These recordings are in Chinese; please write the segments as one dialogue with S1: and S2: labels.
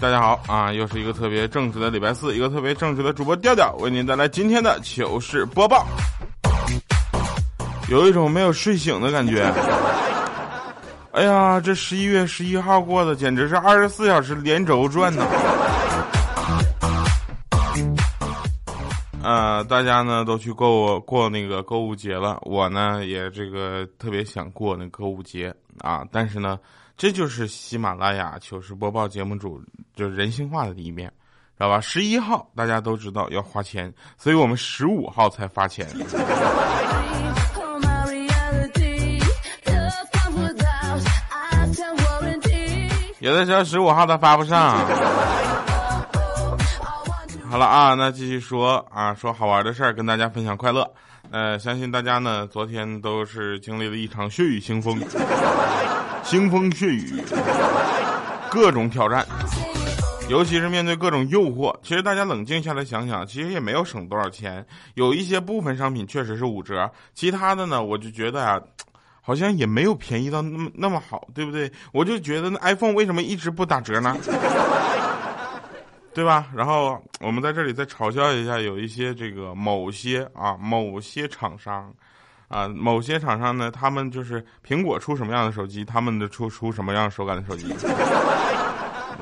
S1: 大家好啊，又是一个特别正直的礼拜四，一个特别正直的主播调调为您带来今天的糗事播报。有一种没有睡醒的感觉。哎呀，这十一月十一号过的简直是二十四小时连轴转呐！呃，大家呢都去过过那个购物节了，我呢也这个特别想过那购物节啊，但是呢。这就是喜马拉雅糗事播报节目组就人性化的一面，知道吧？十一号大家都知道要花钱，所以我们十五号才发钱。有的时候十五号他发不上。好了啊，那继续说啊，说好玩的事儿，跟大家分享快乐。呃，相信大家呢，昨天都是经历了一场血雨腥风。腥风血雨，各种挑战，尤其是面对各种诱惑。其实大家冷静下来想想，其实也没有省多少钱。有一些部分商品确实是五折，其他的呢，我就觉得啊，好像也没有便宜到那么那么好，对不对？我就觉得那 iPhone 为什么一直不打折呢？对吧？然后我们在这里再嘲笑一下，有一些这个某些啊某些厂商。啊，某些厂商呢，他们就是苹果出什么样的手机，他们的出出什么样手感的手机，知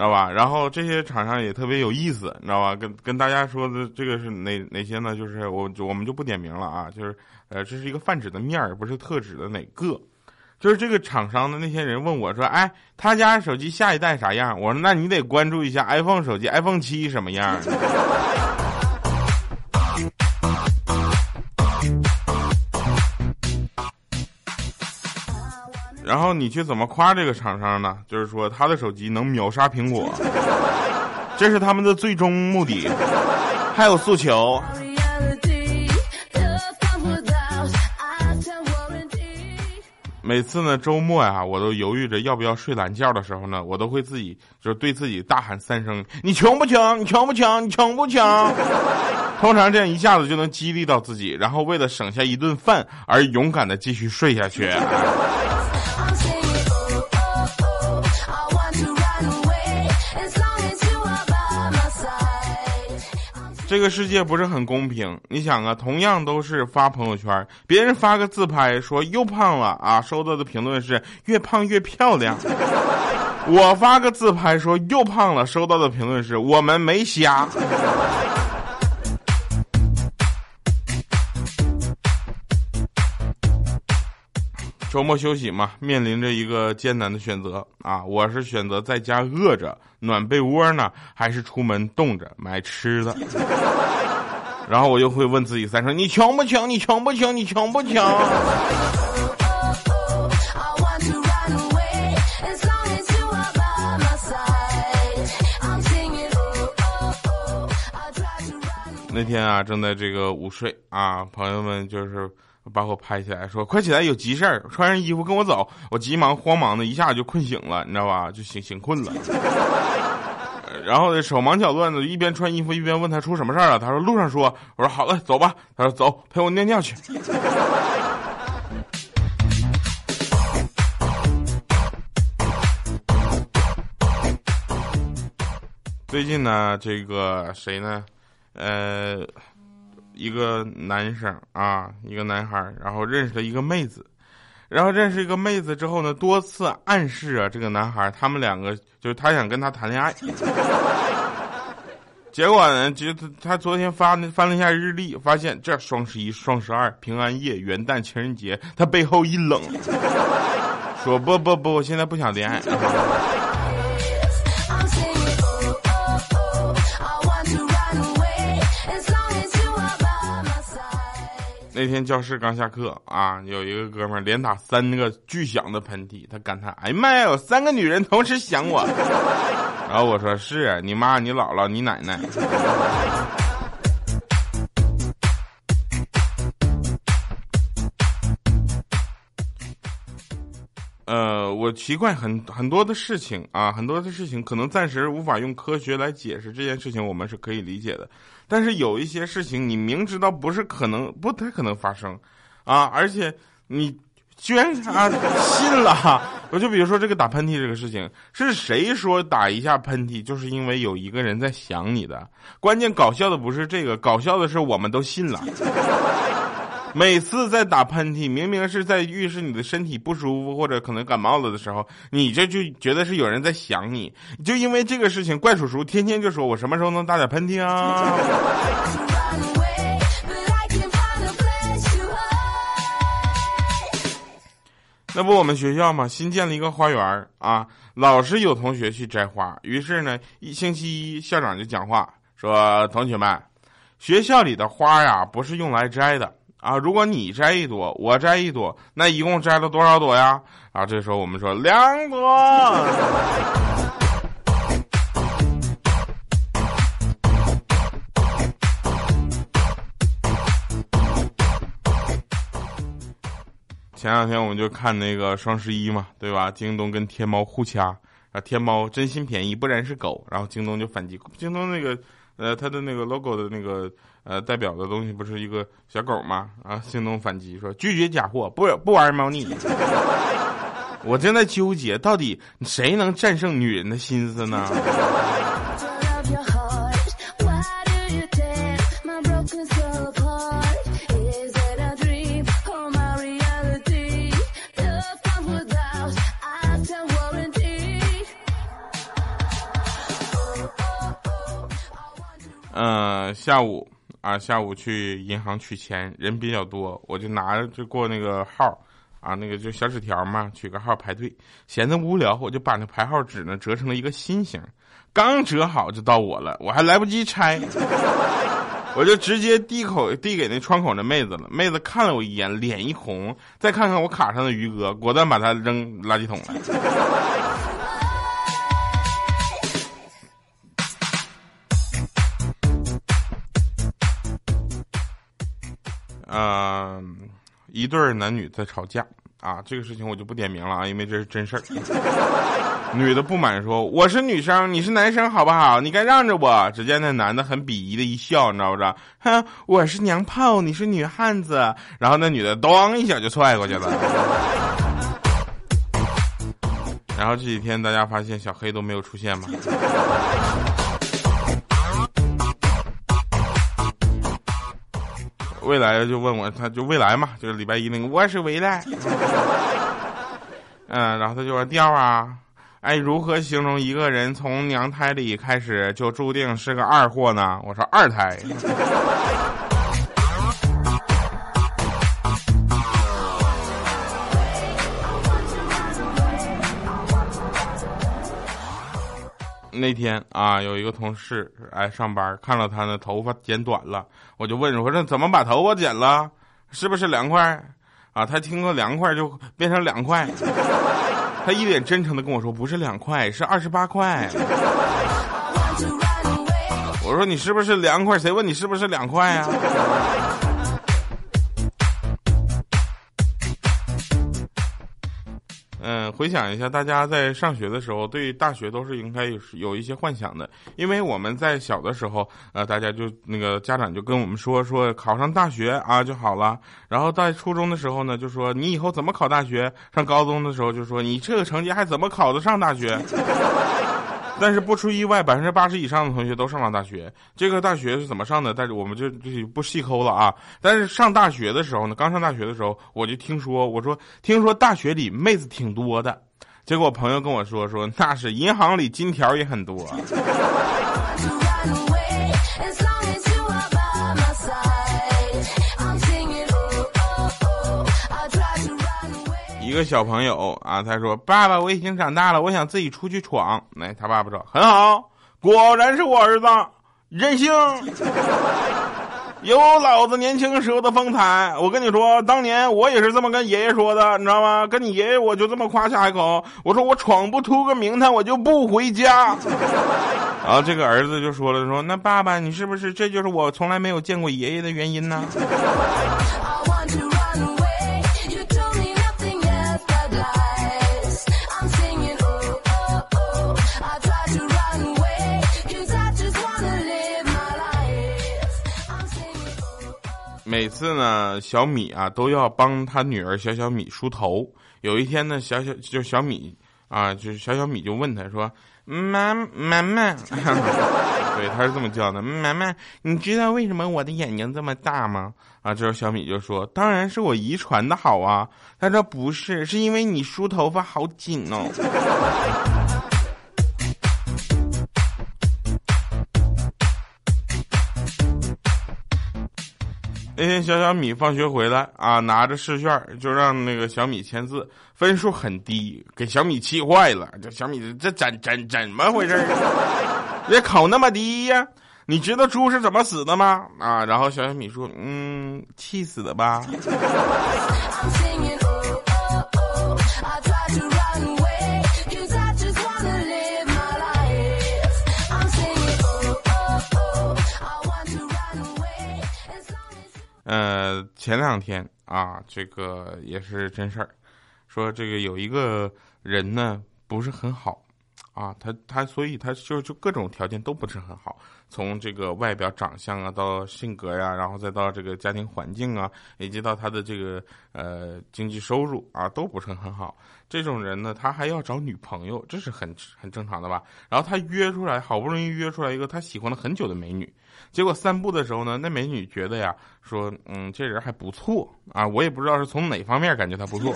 S1: 道吧？然后这些厂商也特别有意思，你知道吧？跟跟大家说的这个是哪哪些呢？就是我我们就不点名了啊，就是呃，这是一个泛指的面儿，不是特指的哪个。就是这个厂商的那些人问我说，哎，他家手机下一代啥样？我说那你得关注一下 iPhone 手机，iPhone 七什么样？然后你去怎么夸这个厂商呢？就是说他的手机能秒杀苹果，这是他们的最终目的，还有诉求。每次呢周末呀，我都犹豫着要不要睡懒觉的时候呢，我都会自己就是对自己大喊三声：“你穷不穷？你穷不穷？你穷不穷？”通常这样一下子就能激励到自己，然后为了省下一顿饭而勇敢的继续睡下去。这个世界不是很公平，你想啊，同样都是发朋友圈，别人发个自拍说又胖了啊，收到的评论是越胖越漂亮；我发个自拍说又胖了，收到的评论是我们没瞎。周末休息嘛，面临着一个艰难的选择啊！我是选择在家饿着暖被窝呢，还是出门冻着买吃的？然后我就会问自己三声：你强不强？你强不强？你强不强？那天啊，正在这个午睡啊，朋友们就是。把我拍起来，说快起来，有急事儿，穿上衣服跟我走。我急忙慌忙的一下就困醒了，你知道吧？就醒醒困了。然后手忙脚乱的，一边穿衣服一边问他出什么事儿了。他说路上说。我说好了，走吧。他说走，陪我尿尿去。最近呢，这个谁呢？呃。一个男生啊，一个男孩，然后认识了一个妹子，然后认识一个妹子之后呢，多次暗示啊，这个男孩他们两个就是他想跟他谈恋爱。结果呢，就他他昨天翻翻了一下日历，发现这双十一、双十二、平安夜、元旦、情人节，他背后一冷，说不不不，我现在不想恋爱。那天教室刚下课啊，有一个哥们儿连打三个巨响的喷嚏，他感叹：“哎呀妈呀，有三个女人同时想我。”然后我说：“是你妈、你姥姥、你奶奶。”呃，我奇怪很很多的事情啊，很多的事情可能暂时无法用科学来解释这件事情，我们是可以理解的。但是有一些事情，你明知道不是可能，不太可能发生，啊，而且你居然啊信了。我就比如说这个打喷嚏这个事情，是谁说打一下喷嚏就是因为有一个人在想你的？关键搞笑的不是这个，搞笑的是我们都信了。每次在打喷嚏，明明是在预示你的身体不舒服或者可能感冒了的时候，你这就觉得是有人在想你，就因为这个事情，怪叔叔天天就说我什么时候能打点喷嚏啊？那不我们学校嘛，新建了一个花园啊，老是有同学去摘花，于是呢，一星期一校长就讲话说：“同学们，学校里的花呀，不是用来摘的。”啊！如果你摘一朵，我摘一朵，那一共摘了多少朵呀？啊，这时候我们说两朵。前两天我们就看那个双十一嘛，对吧？京东跟天猫互掐啊，天猫真心便宜，不然是狗，然后京东就反击，京东那个。呃，他的那个 logo 的那个呃代表的东西不是一个小狗吗？啊，京东反击说拒绝假货，不不玩猫腻。我正在纠结，到底谁能战胜女人的心思呢？嗯，下午啊，下午去银行取钱，人比较多，我就拿着就过那个号，啊，那个就小纸条嘛，取个号排队。闲得无聊，我就把那排号纸呢折成了一个心形，刚折好就到我了，我还来不及拆，我就直接递口递给那窗口那妹子了。妹子看了我一眼，脸一红，再看看我卡上的余额，果断把它扔垃圾桶了。嗯，一对男女在吵架啊，这个事情我就不点名了啊，因为这是真事儿。女的不满说：“我是女生，你是男生，好不好？你该让着我。”只见那男的很鄙夷的一笑，你知道不知道？哼，我是娘炮，你是女汉子。然后那女的咚一脚就踹过去了。然后这几天大家发现小黑都没有出现吗？未来就问我，他就未来嘛，就是礼拜一那个，我是未来。嗯，然后他就说调啊，哎，如何形容一个人从娘胎里开始就注定是个二货呢？我说二胎。那天啊，有一个同事来上班，看到他的头发剪短了，我就问我说：“怎么把头发剪了？是不是凉快？”啊，他听说凉快就变成两块，他一脸真诚的跟我说：“不是两块，是二十八块。”我说：“你是不是凉快？谁问你是不是两块啊？”嗯，回想一下，大家在上学的时候，对大学都是应该有有一些幻想的，因为我们在小的时候，呃，大家就那个家长就跟我们说，说考上大学啊就好了。然后在初中的时候呢，就说你以后怎么考大学；上高中的时候就说你这个成绩还怎么考得上大学。但是不出意外，百分之八十以上的同学都上了大学。这个大学是怎么上的？但是我们就就不细抠了啊。但是上大学的时候呢，刚上大学的时候，我就听说，我说听说大学里妹子挺多的。结果朋友跟我说说，那是银行里金条也很多。个小朋友啊，他说：“爸爸，我已经长大了，我想自己出去闯。”来，他爸爸说：“很好，果然是我儿子，任性。”有老子年轻时候的风采。我跟你说，当年我也是这么跟爷爷说的，你知道吗？跟你爷爷我就这么夸下海口，我说我闯不出个名堂，我就不回家。然后这个儿子就说了，说那爸爸，你是不是这就是我从来没有见过爷爷的原因呢？次呢，小米啊都要帮他女儿小小米梳头。有一天呢，小小就小米啊，就是小小米就问他说：“妈妈妈，对，他是这么叫的，妈妈，你知道为什么我的眼睛这么大吗？”啊，这时候小米就说：“当然是我遗传的好啊。”他说：“不是，是因为你梳头发好紧哦。”那天小小米放学回来啊，拿着试卷就让那个小米签字，分数很低，给小米气坏了。这小米这怎怎怎么回事？也考那么低呀？你知道猪是怎么死的吗？啊，然后小小米说：“嗯，气死的吧。”呃，前两天啊，这个也是真事儿，说这个有一个人呢不是很好，啊，他他所以他就就各种条件都不是很好，从这个外表长相啊，到性格呀，然后再到这个家庭环境啊，以及到他的这个呃经济收入啊，都不是很好。这种人呢，他还要找女朋友，这是很很正常的吧？然后他约出来，好不容易约出来一个他喜欢了很久的美女。结果散步的时候呢，那美女觉得呀，说，嗯，这人还不错啊，我也不知道是从哪方面感觉他不错。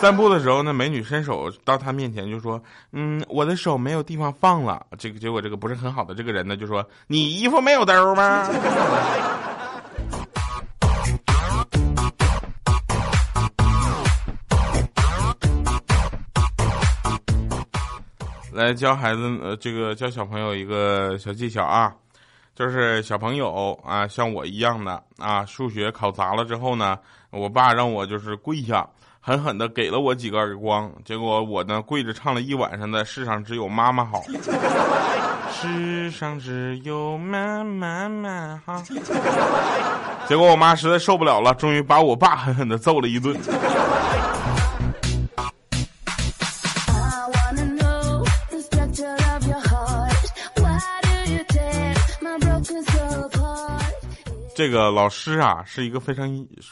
S1: 散步的时候，那美女伸手到他面前就说，嗯，我的手没有地方放了。这个结果，这个不是很好的这个人呢，就说，你衣服没有兜吗？来教孩子，呃，这个教小朋友一个小技巧啊。就是小朋友啊，像我一样的啊，数学考砸了之后呢，我爸让我就是跪下，狠狠的给了我几个耳光，结果我呢跪着唱了一晚上的《世上只有妈妈好》，世上只有妈妈妈好，结果我妈实在受不了了，终于把我爸狠狠的揍了一顿。这个老师啊，是一个非常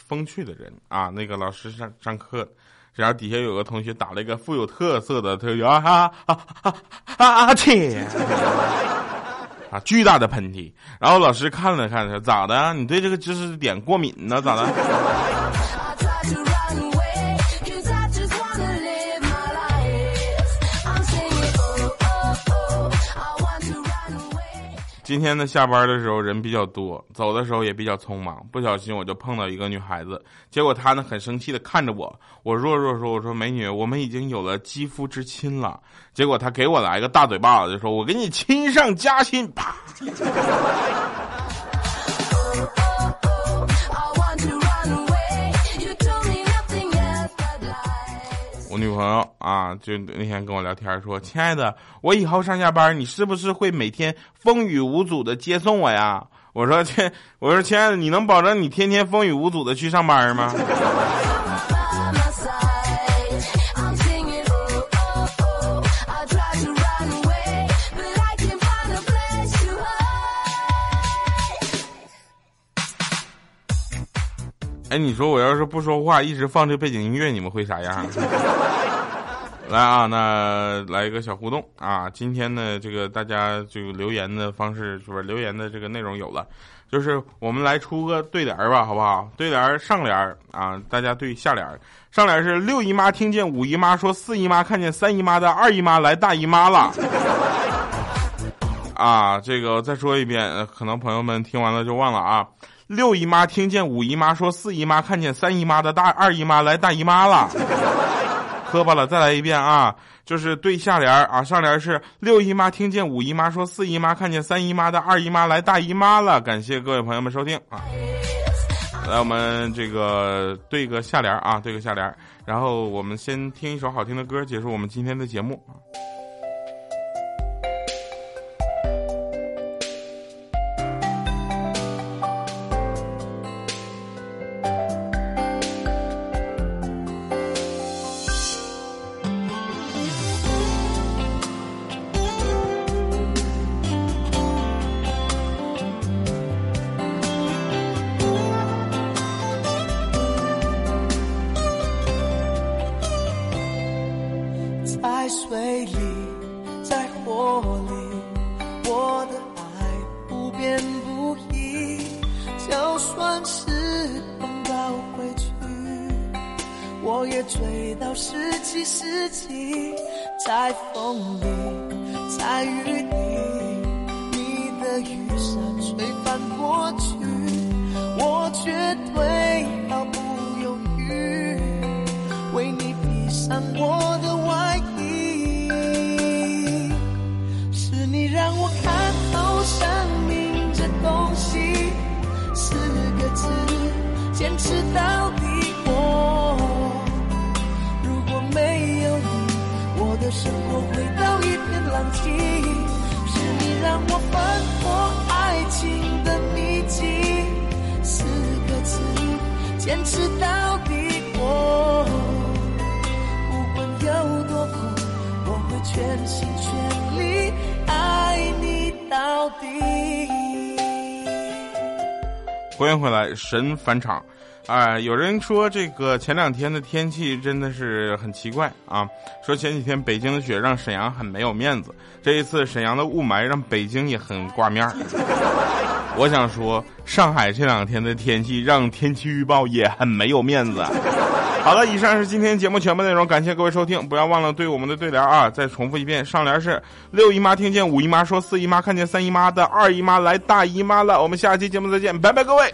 S1: 风趣的人啊。那个老师上上课，然后底下有个同学打了一个富有特色的，他就啊啊啊啊啊切啊巨大的喷嚏。然后老师看了看，说咋的？你对这个知识点过敏呢？咋的？今天呢，下班的时候人比较多，走的时候也比较匆忙，不小心我就碰到一个女孩子，结果她呢很生气的看着我，我弱弱说：“我说美女，我们已经有了肌肤之亲了。”结果她给我来个大嘴巴子，就说：“我给你亲上加亲！”啪。我女朋友啊，就那天跟我聊天说：“亲爱的，我以后上下班，你是不是会每天风雨无阻的接送我呀？”我说：“亲，我说亲爱的，你能保证你天天风雨无阻的去上班吗？”哎，你说我要是不说话，一直放这背景音乐，你们会啥样？来啊，那来一个小互动啊！今天呢，这个大家这个留言的方式是不是留言的这个内容有了？就是我们来出个对联吧，好不好？对联上联啊，大家对下联。上联是六姨妈听见五姨妈说四姨妈看见三姨妈的二姨妈来大姨妈了。啊，这个再说一遍，可能朋友们听完了就忘了啊。六姨妈听见五姨妈说四姨妈看见三姨妈的大二姨妈来大姨妈了，磕巴了，再来一遍啊！就是对下联啊，上联是六姨妈听见五姨妈说四姨妈看见三姨妈的二姨妈来大姨妈了。感谢各位朋友们收听啊！来，我们这个对个下联啊，对个下联，然后我们先听一首好听的歌，结束我们今天的节目啊。
S2: 里，在火里，我的爱不变不移。就算是风暴回去，我也追到十七世纪。在风里，在雨里，你的雨伞吹翻过去，我绝对毫不犹豫，为你披上我片狼藉。是你让我翻破爱情的秘籍，四个字，坚持到底。我不管有多苦，我会全心全力爱你到底。
S1: 欢迎回来，神返场。啊、有人说这个前两天的天气真的是很奇怪啊，说前几天北京的雪让沈阳很没有面子，这一次沈阳的雾霾让北京也很挂面儿。我想说，上海这两天的天气让天气预报也很没有面子。好了，以上是今天节目全部内容，感谢各位收听，不要忘了对我们的对联啊，再重复一遍，上联是六姨妈听见五姨妈说四姨妈看见三姨妈的二姨妈来大姨妈了，我们下期节目再见，拜拜各位。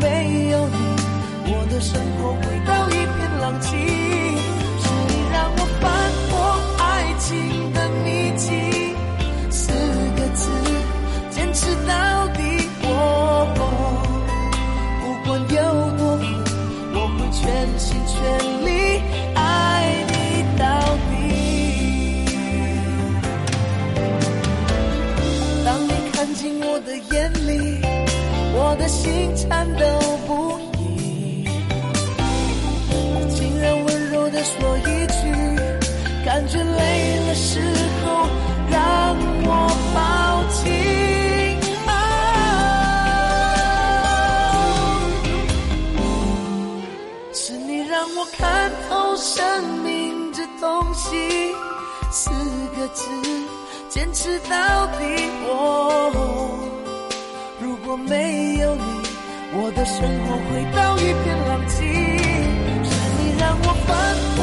S2: 没有你，我的生活回到一片狼藉。是你让我翻破爱情的秘籍，四个字，坚持到底。我不管有多苦，我会全心全力爱你到底。当你看进我的眼里，我的心颤抖不已。竟然温柔的说一句，感觉累了时候让我抱紧。是你让我看透生命这东西，四个字，坚持到底。我没有你，我的生活回到一片狼藉。是你让我翻过